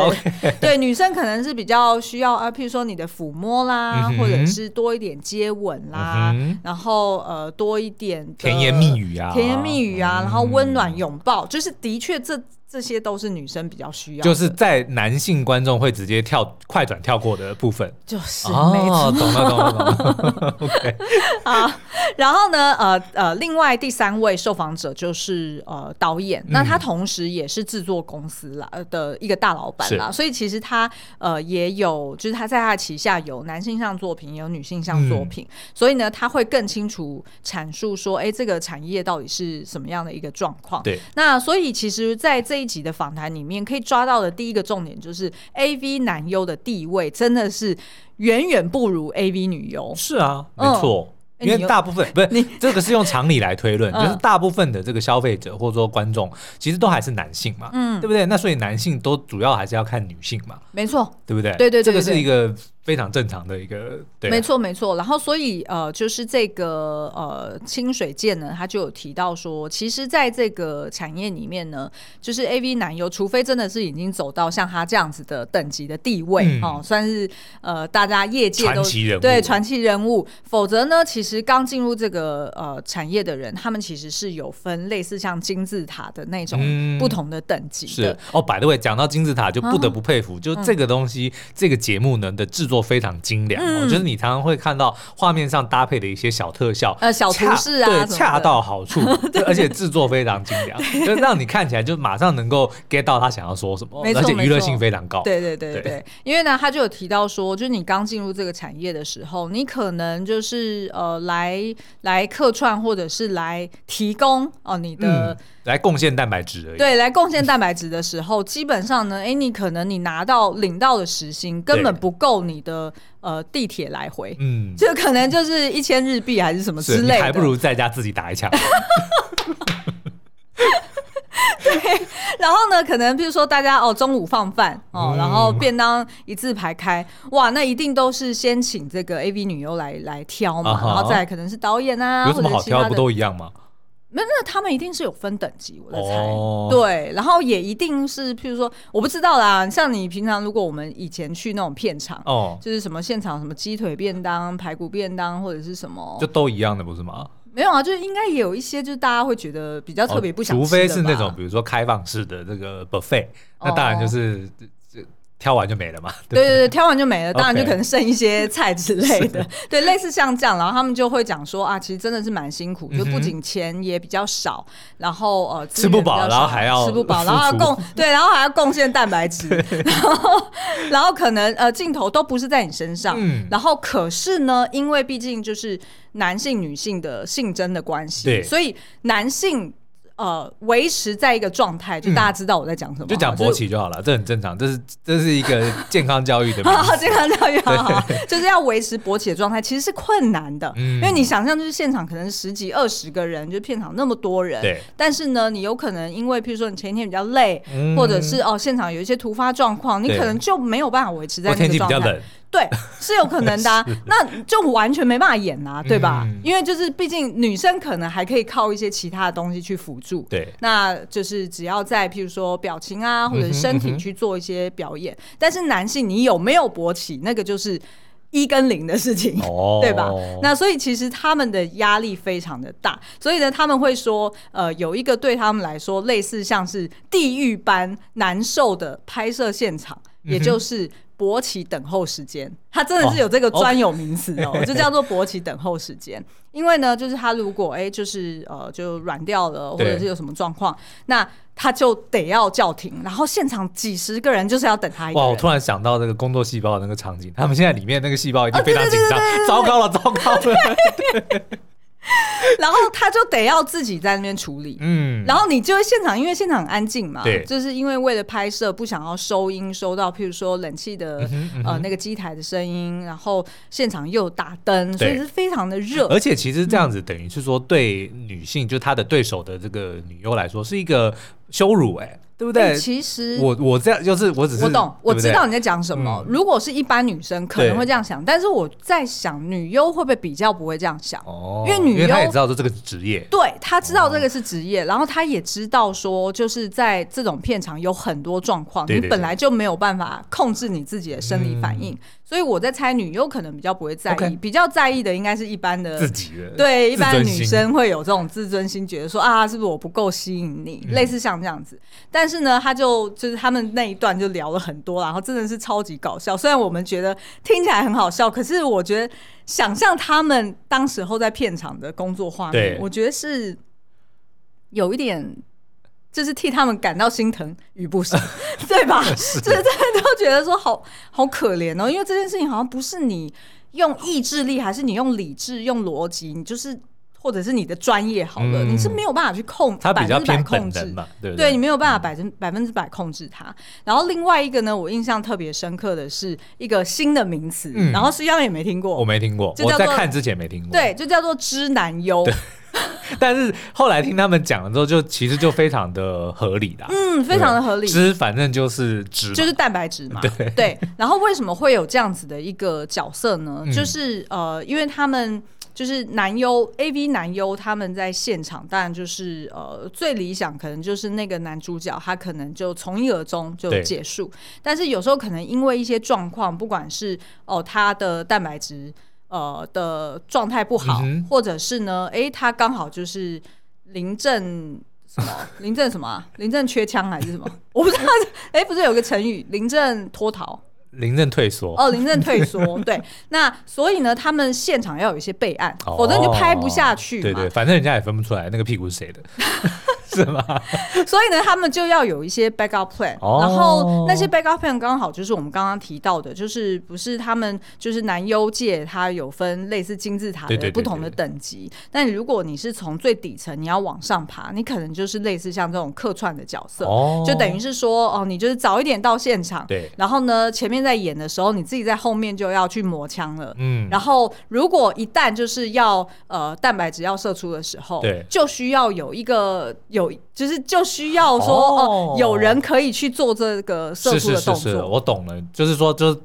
对，女生可能是比较需要啊，譬如说你的抚摸啦，嗯、或者是多一点接吻啦，嗯、然后呃多一点甜言蜜语啊，甜言蜜语啊，嗯、然后温暖拥抱，就是的确这这些都是女生比较需要。就是在男性观众会直接跳快转跳过的部分，就是、哦、没错，懂了懂了懂了。OK，好，然后呢，呃呃，另外第三位受访者就是。呃导演，那他同时也是制作公司啦的一个大老板啦，所以其实他呃也有，就是他在他的旗下有男性向作品，也有女性向作品，嗯、所以呢他会更清楚阐述说，哎、欸，这个产业到底是什么样的一个状况。对，那所以其实，在这一集的访谈里面，可以抓到的第一个重点就是，AV 男优的地位真的是远远不如 AV 女优。是啊，没错。嗯因为大部分 不是你这个是用常理来推论，就是大部分的这个消费者或者说观众其实都还是男性嘛，嗯，对不对？那所以男性都主要还是要看女性嘛，没错，对不对？对对对，这个是一个非常正常的一个，对，没错没错。然后所以呃，就是这个呃清水健呢，他就有提到说，其实在这个产业里面呢，就是 AV 男优，除非真的是已经走到像他这样子的等级的地位哦，算是呃大家业界都对传奇人物，否则呢，其实。刚进入这个呃产业的人，他们其实是有分类似像金字塔的那种不同的等级的。是。哦，by the way，讲到金字塔，就不得不佩服，就这个东西，这个节目呢的制作非常精良。我觉得你常常会看到画面上搭配的一些小特效，呃，小图示啊，对，恰到好处，而且制作非常精良，就让你看起来就马上能够 get 到他想要说什么，而且娱乐性非常高。对对对对，因为呢，他就有提到说，就是你刚进入这个产业的时候，你可能就是呃。来来客串，或者是来提供哦，你的、嗯、来贡献蛋白质而已。对，来贡献蛋白质的时候，基本上呢，哎，你可能你拿到领到的时薪根本不够你的呃地铁来回，嗯，就可能就是一千日币还是什么之类的，还不如在家自己打一枪。对，然后呢，可能比如说大家哦，中午放饭哦，嗯、然后便当一字排开，哇，那一定都是先请这个 AV 女优来来挑嘛，uh 然后再来可能是导演啊，有什么好挑？不都一样吗？没有，那他们一定是有分等级，我在猜。Oh. 对，然后也一定是，譬如说，我不知道啦。像你平常，如果我们以前去那种片场，哦，oh. 就是什么现场，什么鸡腿便当、排骨便当，或者是什么，就都一样的，不是吗？没有啊，就是应该也有一些，就是大家会觉得比较特别不想吃、哦、除非是那种比如说开放式的这个 buffet，、哦、那当然就是挑完就没了嘛。对对对，挑完就没了，当然就可能剩一些菜之类的。是 对，类似像这样，然后他们就会讲说啊，其实真的是蛮辛苦，就不仅钱也比较少，然后呃吃不饱，然后还要吃不饱，然后要贡 对，然后还要贡献蛋白质，然后然后可能呃镜头都不是在你身上，嗯、然后可是呢，因为毕竟就是。男性、女性的性征的关系，对所以男性呃，维持在一个状态，就大家知道我在讲什么，就讲勃起就好了，这很正常，这是这是一个 健康教育的，健康教育好好，就是要维持勃起的状态，其实是困难的，因为你想象就是现场可能十几二十个人，就片场那么多人，对，但是呢，你有可能因为譬如说你前一天比较累，或者是哦现场有一些突发状况，你可能就没有办法维持在那个状态。对，是有可能的、啊，那就完全没办法演呐、啊，对吧？嗯、因为就是毕竟女生可能还可以靠一些其他的东西去辅助，对，那就是只要在譬如说表情啊，或者是身体去做一些表演。嗯嗯、但是男性你有没有勃起，那个就是一跟零的事情，哦、对吧？那所以其实他们的压力非常的大，所以呢，他们会说，呃，有一个对他们来说类似像是地狱般难受的拍摄现场，嗯、也就是。勃起等候时间，它真的是有这个专有名词哦，就叫做勃起等候时间。因为呢，就是他如果哎，就是呃，就软掉了，或者是有什么状况，那他就得要叫停，然后现场几十个人就是要等他一。哇！我突然想到那个工作细胞的那个场景，他们现在里面那个细胞已经非常紧张，糟糕了，糟糕了。然后他就得要自己在那边处理，嗯，然后你就会现场，因为现场很安静嘛，对，就是因为为了拍摄，不想要收音收到，譬如说冷气的、嗯嗯、呃那个机台的声音，然后现场又打灯，所以是非常的热。而且其实这样子等于是说，对女性，嗯、就她的对手的这个女优来说，是一个羞辱、欸，哎。对不对？其实我我这样就是我只是我懂，我知道你在讲什么。如果是一般女生可能会这样想，但是我在想女优会不会比较不会这样想？哦，因为女优她也知道这这个是职业，对，她知道这个是职业，然后她也知道说就是在这种片场有很多状况，你本来就没有办法控制你自己的生理反应。所以我在猜，女优可能比较不会在意，Okay. 比较在意的应该是一般的自己的，对，一般女生会有这种自尊心，觉得说啊，是不是我不够吸引你，嗯、类似像这样子。但是呢，他就就是他们那一段就聊了很多，然后真的是超级搞笑。虽然我们觉得听起来很好笑，可是我觉得想象他们当时候在片场的工作画面，我觉得是有一点。就是替他们感到心疼与不舍，对吧？就是大家都觉得说好好可怜哦，因为这件事情好像不是你用意志力，还是你用理智、用逻辑，你就是或者是你的专业好了，嗯、你是没有办法去控，它比较偏控制嘛，对对？对，你没有办法百分百分之百控制它。然后另外一个呢，我印象特别深刻的是一个新的名词，嗯、然后实际上也没听过，我没听过，我在看之前没听过，对，就叫做“知男优”。但是后来听他们讲了之后，就其实就非常的合理啦，嗯，非常的合理。脂反正就是脂，就是蛋白质嘛。对对。然后为什么会有这样子的一个角色呢？嗯、就是呃，因为他们就是男优 AV 男优，他们在现场，当然就是呃，最理想可能就是那个男主角，他可能就从一而终就结束。但是有时候可能因为一些状况，不管是哦、呃、他的蛋白质。呃的状态不好，嗯、或者是呢？哎，他刚好就是临阵什么？临阵什么、啊？临阵缺枪还是什么？我不知道。哎，不是有个成语“临阵脱逃”？临阵退缩。哦，临阵退缩。对，那所以呢，他们现场要有一些备案，否则、哦、你就拍不下去。对对，反正人家也分不出来那个屁股是谁的。是吗？所以呢，他们就要有一些 backup plan，、哦、然后那些 backup plan 刚好就是我们刚刚提到的，就是不是他们就是男优界，它有分类似金字塔的不同的等级。但如果你是从最底层，你要往上爬，你可能就是类似像这种客串的角色，哦、就等于是说哦，你就是早一点到现场，对，然后呢，前面在演的时候，你自己在后面就要去磨枪了，嗯，然后如果一旦就是要呃蛋白质要射出的时候，对，就需要有一个有。有就是就需要说哦，有人可以去做这个射出的动作。是是是是，我懂了，就是说，就是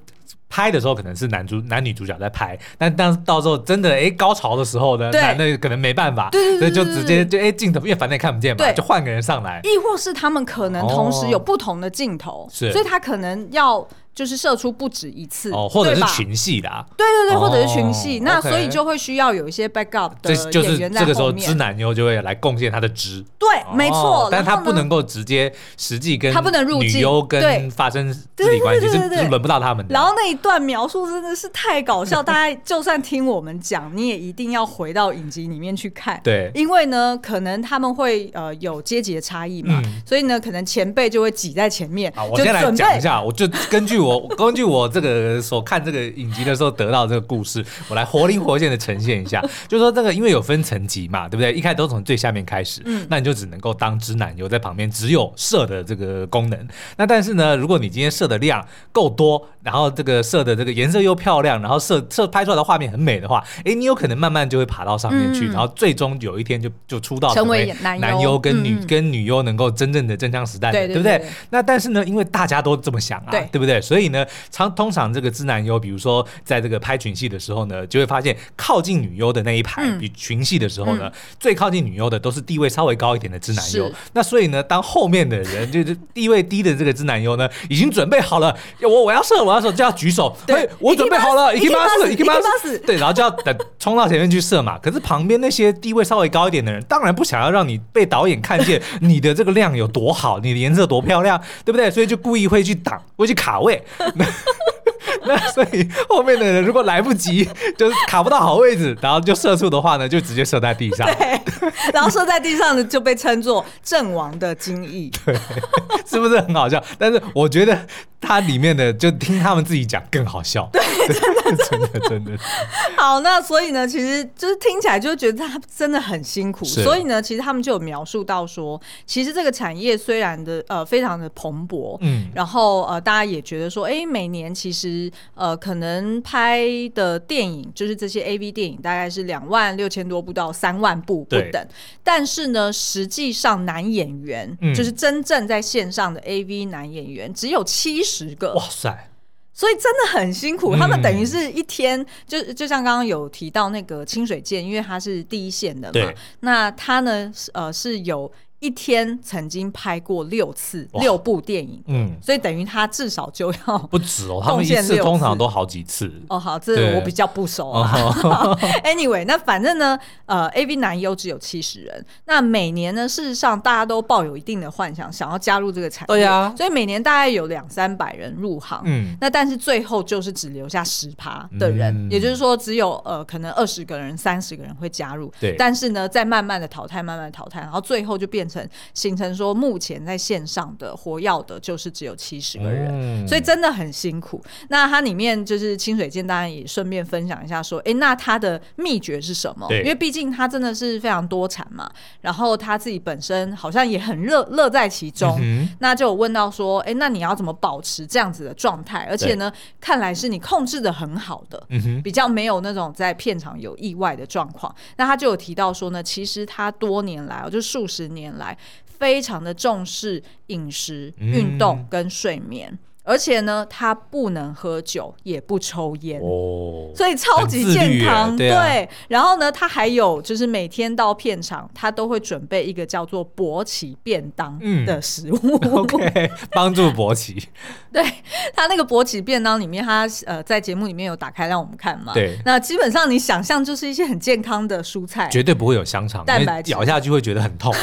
拍的时候可能是男主男女主角在拍，但但到时候真的哎高潮的时候呢，对男的可能没办法，所以就直接就哎镜头，因为反正也看不见嘛，就换个人上来。亦或是他们可能同时有不同的镜头，是，所以他可能要。就是射出不止一次，哦，或者是群戏的，对对对，或者是群戏，那所以就会需要有一些 backup 的演员在。这个时候，知男优就会来贡献他的知，对，没错，但他不能够直接实际跟他不能入镜，女优跟发生肢体关系，是是轮不到他们的。然后那一段描述真的是太搞笑，大家就算听我们讲，你也一定要回到影集里面去看，对，因为呢，可能他们会呃有阶级的差异嘛，所以呢，可能前辈就会挤在前面。我先来讲一下，我就根据。我 根据我这个所看这个影集的时候得到这个故事，我来活灵活现的呈现一下，就是说这个因为有分层级嘛，对不对？一开始都从最下面开始，嗯，那你就只能够当直男油在旁边，只有射的这个功能。那但是呢，如果你今天射的量够多，然后这个射的这个颜色又漂亮，然后射射拍出来的画面很美的话，哎，你有可能慢慢就会爬到上面去，嗯、然后最终有一天就就出道成为男优跟女、嗯、跟女优能够真正的真枪实弹，对，对，对，对不对？那但是呢，因为大家都这么想啊，对，对不对？所以呢，常通常这个资男优，比如说在这个拍群戏的时候呢，就会发现靠近女优的那一排，嗯、比群戏的时候呢，嗯、最靠近女优的都是地位稍微高一点的资男优。那所以呢，当后面的人就是地位低的这个资男优呢，已经准备好了，我我要射，我要射，就要举手，对，我准备好了，一 k 八四，一 k 八四，对，然后就要等冲到前面去射嘛。可是旁边那些地位稍微高一点的人，当然不想要让你被导演看见你的这个量有多好，你的颜色多漂亮，对不对？所以就故意会去挡，会去卡位。那 所以后面的人如果来不及，就是卡不到好位置，然后就射出的话呢，就直接射在地上。对，然后射在地上的就被称作阵亡的精液。对，是不是很好笑？但是我觉得。它里面的就听他们自己讲更好笑，对，真的真的真的。好，那所以呢，其实就是听起来就觉得他真的很辛苦。所以呢，其实他们就有描述到说，其实这个产业虽然的呃非常的蓬勃，嗯，然后呃大家也觉得说，哎、欸，每年其实呃可能拍的电影就是这些 AV 电影大概是两万六千多部到三万部不等，但是呢，实际上男演员、嗯、就是真正在线上的 AV 男演员只有七十。个哇塞，所以真的很辛苦。嗯、他们等于是一天，就就像刚刚有提到那个清水健，因为他是第一线的嘛，那他呢，呃，是有。一天曾经拍过六次六部电影，嗯，所以等于他至少就要 不止哦，他们一次通常都好几次哦。好，这我比较不熟啊。Anyway，那反正呢，呃，AV 男优只有七十人。那每年呢，事实上大家都抱有一定的幻想，想要加入这个产业。对呀，所以每年大概有两三百人入行。嗯，那但是最后就是只留下十趴的人，也就是说只有呃可能二十个人、三十个人会加入。对，但是呢，在慢慢的淘汰，慢慢淘汰，然后最后就变。成形成说，目前在线上的活跃的，就是只有七十个人，嗯、所以真的很辛苦。那它里面就是清水健，当然也顺便分享一下，说，哎、欸，那他的秘诀是什么？对因为毕竟他真的是非常多产嘛，然后他自己本身好像也很乐乐在其中。嗯、那就有问到说，哎、欸，那你要怎么保持这样子的状态？而且呢，看来是你控制的很好的，比较没有那种在片场有意外的状况。那他就有提到说呢，其实他多年来，就数十年来，非常的重视饮食、运动跟睡眠。嗯而且呢，他不能喝酒，也不抽烟，哦，所以超级健康。对，啊、对，然后呢，他还有就是每天到片场，他都会准备一个叫做勃起便当的食物，嗯、OK，帮助勃起。对，他那个勃起便当里面，他呃在节目里面有打开让我们看嘛。对，那基本上你想象就是一些很健康的蔬菜，绝对不会有香肠，蛋白咬下去会觉得很痛。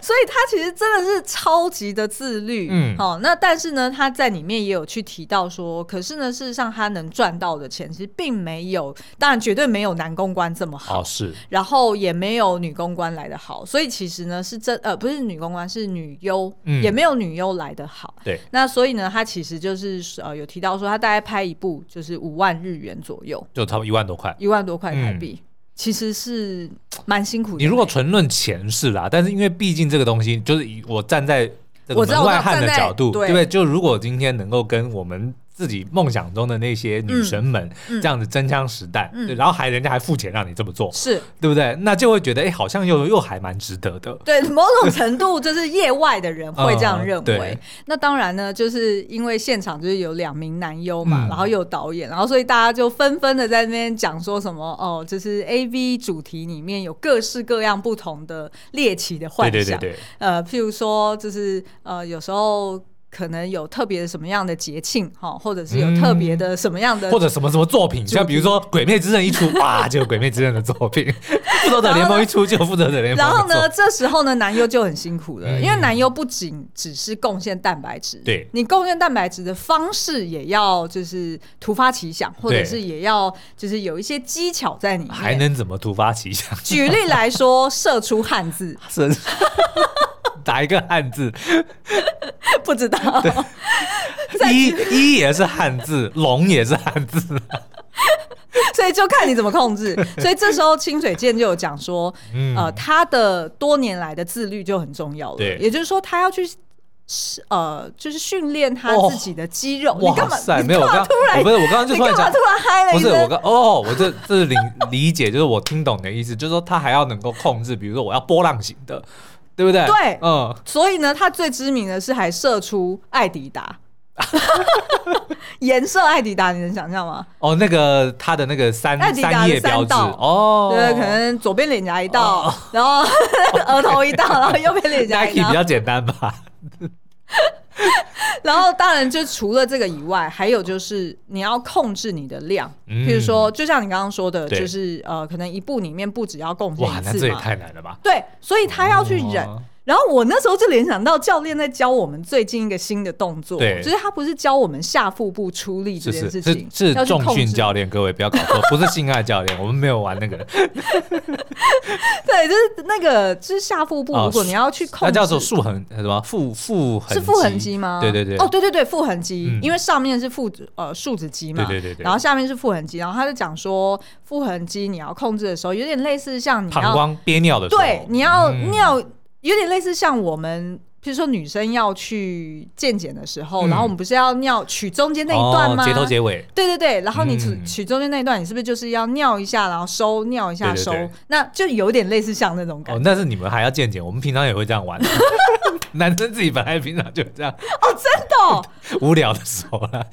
所以他其实真的是超级的自律。嗯，好。那但是呢，他在里面也有去提到说，可是呢，事实上他能赚到的钱其实并没有，当然绝对没有男公关这么好，哦、是，然后也没有女公关来的好，所以其实呢是真呃不是女公关是女优，嗯、也没有女优来的好。对，那所以呢，他其实就是呃有提到说，他大概拍一部就是五万日元左右，就差不多一万多块，一万多块台币，嗯、其实是蛮辛苦的。你如果纯论钱是啦，但是因为毕竟这个东西就是我站在。我门外汉的角度，对不对？就如果今天能够跟我们。自己梦想中的那些女神们，这样子真枪实弹，对，然后还人家还付钱让你这么做，是对不对？那就会觉得，哎，好像又又还蛮值得的。对，某种程度就是业外的人 会这样认为。那当然呢，就是因为现场就是有两名男优嘛，然后又有导演，然后所以大家就纷纷的在那边讲说什么哦，就是 AV 主题里面有各式各样不同的猎奇的幻想，呃，譬如说就是呃，有时候。可能有特别的什么样的节庆哈，或者是有特别的什么样的，或者什么什么作品，像比如说《鬼灭之刃》一出，哇，就有《鬼灭之刃》的作品；《复仇者联盟》一出，就有《复仇者联盟》。然后呢，这时候呢，男优就很辛苦了，因为男优不仅只是贡献蛋白质，对，你贡献蛋白质的方式也要就是突发奇想，或者是也要就是有一些技巧在里面。还能怎么突发奇想？举例来说，射出汉字。打一个汉字，不知道。对 一一也是汉字，龙也是汉字，所以就看你怎么控制。所以这时候清水健就有讲说，嗯、呃，他的多年来的自律就很重要了。对，也就是说他要去。是呃，就是训练他自己的肌肉。你干嘛？没有，我刚突然不是我刚刚就突然讲，突然嗨了。不是我刚哦，我这这是理理解，就是我听懂你的意思，就是说他还要能够控制，比如说我要波浪形的，对不对？对，嗯。所以呢，他最知名的是还射出艾迪达，颜色艾迪达，你能想象吗？哦，那个他的那个三三叶标志哦，对，可能左边脸颊一道，然后 额头一道，然后右边脸颊一道，比较简单吧。然后当然就除了这个以外，还有就是你要控制你的量，比如说就像你刚刚说的，就是呃，可能一部里面不只要贡献一次嘛。哇，那这也太难了吧？对，所以他要去忍。然后我那时候就联想到教练在教我们最近一个新的动作，对，就是他不是教我们下腹部出力这件事情，是重训教练，各位不要搞错，不是性爱教练，我们没有玩那个。对，就是那个，就是下腹部，如果你要去控制，那叫做腹横什么？腹腹横？是腹横肌吗？对对对，哦对对对，腹横肌，因为上面是腹呃竖直肌嘛，对对对，然后下面是腹横肌，然后他就讲说腹横肌你要控制的时候，有点类似像你膀胱憋尿的时候，对，你要尿。有点类似像我们，比如说女生要去健检的时候，嗯、然后我们不是要尿取中间那一段吗？哦、结头结尾。对对对，然后你取取中间那一段，你是不是就是要尿一下，然后收，尿一下收？对对对，那就有点类似像那种感觉。哦，但是你们还要健检，我们平常也会这样玩。男生自己本来平常就这样。哦，真的、哦？无聊的时候了。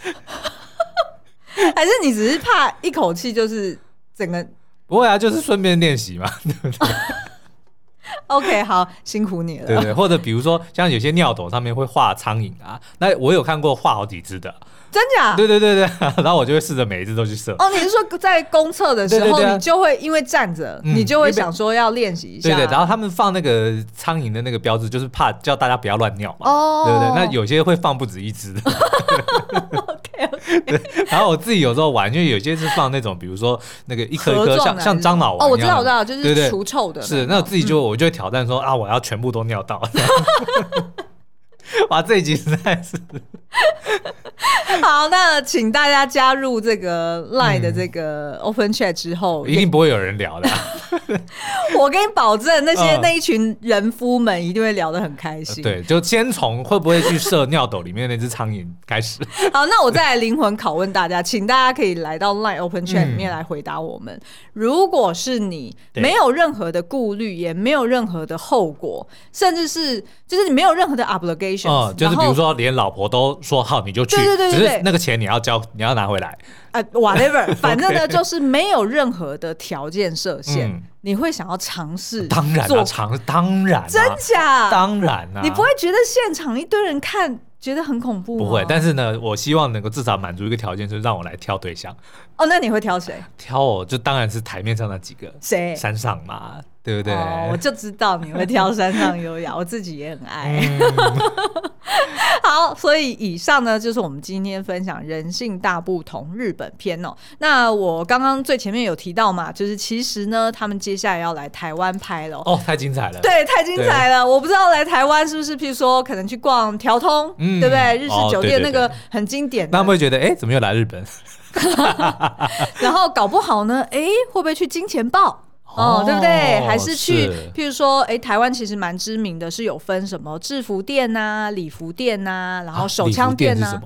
还是你只是怕一口气就是整个？不会啊，就是顺便练习嘛，对不对？OK，好，辛苦你了。对对，或者比如说像有些尿斗上面会画苍蝇啊，那我有看过画好几只的。真假？对对对对，然后我就会试着每一只都去射。哦，你是说在公厕的时候，你就会因为站着，你就会想说要练习一下。对对，然后他们放那个苍蝇的那个标志，就是怕叫大家不要乱尿嘛。哦。对不对？那有些会放不止一只。OK。然后我自己有时候玩，因为有些是放那种，比如说那个一颗一颗像像樟脑丸。哦，我知道我知道，就是除臭的。是，那我自己就我就会挑战说啊，我要全部都尿到。哇，这一集实在是 好。那请大家加入这个 Line 的这个 Open Chat 之后，一定不会有人聊的。我跟你保证，那些那一群人夫们一定会聊得很开心。对，就先从会不会去射尿斗里面那只苍蝇开始。好，那我再来灵魂拷问大家，请大家可以来到 Line Open Chat 里面来回答我们。如果是你没有任何的顾虑，也没有任何的后果，甚至是就是你没有任何的 obligation。嗯，就是比如说，连老婆都说好，你就去。对对对，只是那个钱你要交，你要拿回来。呃，whatever，反正呢，就是没有任何的条件设限，你会想要尝试？当然了，尝当然。真假？当然啊。你不会觉得现场一堆人看觉得很恐怖吗？不会，但是呢，我希望能够至少满足一个条件，就是让我来挑对象。哦，那你会挑谁？挑我就当然是台面上那几个。谁？山上嘛。对不对？哦，我就知道你会挑山上优雅，我自己也很爱。好，所以以上呢就是我们今天分享人性大不同日本篇哦。那我刚刚最前面有提到嘛，就是其实呢，他们接下来要来台湾拍了哦，太精彩了。对，太精彩了。我不知道来台湾是不是，譬如说可能去逛条通，对不对？日式酒店那个很经典。那会不会觉得，哎，怎么又来日本？然后搞不好呢，哎，会不会去金钱豹？哦，对不对？还是去，譬如说，哎，台湾其实蛮知名的，是有分什么制服店呐、礼服店呐，然后手枪店呐，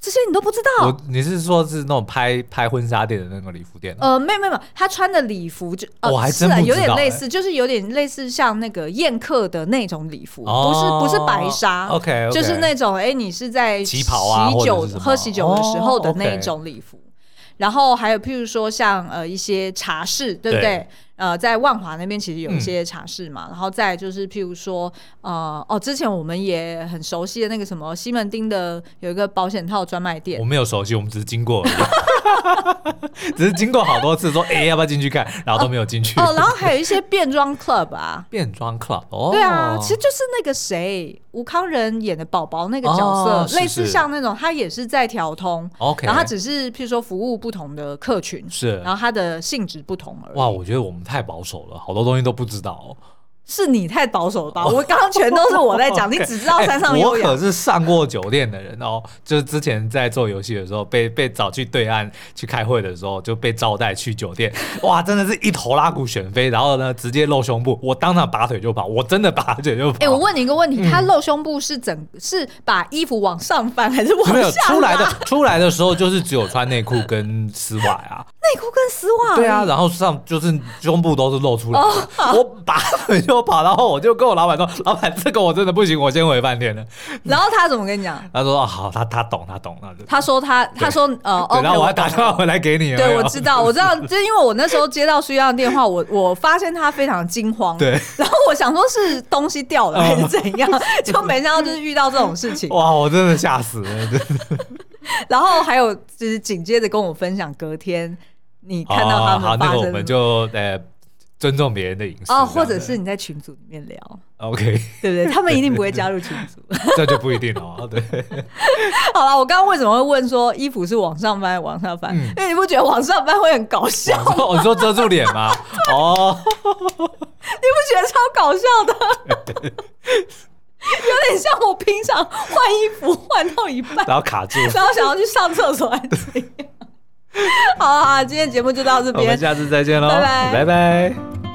这些你都不知道？你是说是那种拍拍婚纱店的那个礼服店？呃，没有没有，他穿的礼服就，我还真有点类似，就是有点类似像那个宴客的那种礼服，不是不是白纱，OK，就是那种，哎，你是在喜酒喝喜酒的时候的那种礼服。然后还有，譬如说像呃一些茶室，对不对？对呃，在万华那边其实有一些茶室嘛。嗯、然后再就是譬如说，呃哦，之前我们也很熟悉的那个什么西门町的有一个保险套专卖店。我没有熟悉，我们只是经过而已，只是经过好多次，说哎要不要进去看，然后都没有进去。哦，哦，然后还有一些变装 club 啊，变装 club，哦，对啊，其实就是那个谁。吴康仁演的宝宝那个角色，哦、类似像那种，他也是在调通，OK，然后他只是譬如说服务不同的客群，是，然后他的性质不同而已。哇，我觉得我们太保守了，好多东西都不知道。是你太保守了吧？我刚刚全都是我在讲，你只知道山上。我可是上过酒店的人哦，就是之前在做游戏的时候，被被找去对岸去开会的时候，就被招待去酒店。哇，真的是一头拉骨选飞，然后呢，直接露胸部，我当场拔腿就跑，我真的拔腿就跑。哎，我问你一个问题，他露胸部是整是把衣服往上翻还是往下？没有出来的，出来的时候就是只有穿内裤跟丝袜啊。内裤跟丝袜。对啊，然后上就是胸部都是露出来的，我拔腿就跑，然后我就。跟我老板说，老板，这个我真的不行，我先回饭店了。然后他怎么跟你讲？他说：“哦，好，他他懂，他懂。”他说他他说呃，然后我还打电话回来给你。对，我知道，我知道，就是因为我那时候接到苏央的电话，我我发现他非常惊慌。对。然后我想说是东西掉了还是怎样，就没想到就是遇到这种事情。哇，我真的吓死了，真的。然后还有就是紧接着跟我分享，隔天你看到他们发生，好，那个我们就呃。尊重别人的隐私哦，或者是你在群组里面聊，OK，对不对？他们一定不会加入群组，这就不一定了。对，好了，我刚刚为什么会问说衣服是往上翻、往下翻？因为你不觉得往上翻会很搞笑？我说遮住脸吗？哦，你不觉得超搞笑的？有点像我平常换衣服换到一半，然后卡住，然后想要去上厕所还是怎样？好，好，今天节目就到这边，我们下次再见喽，拜拜，拜拜。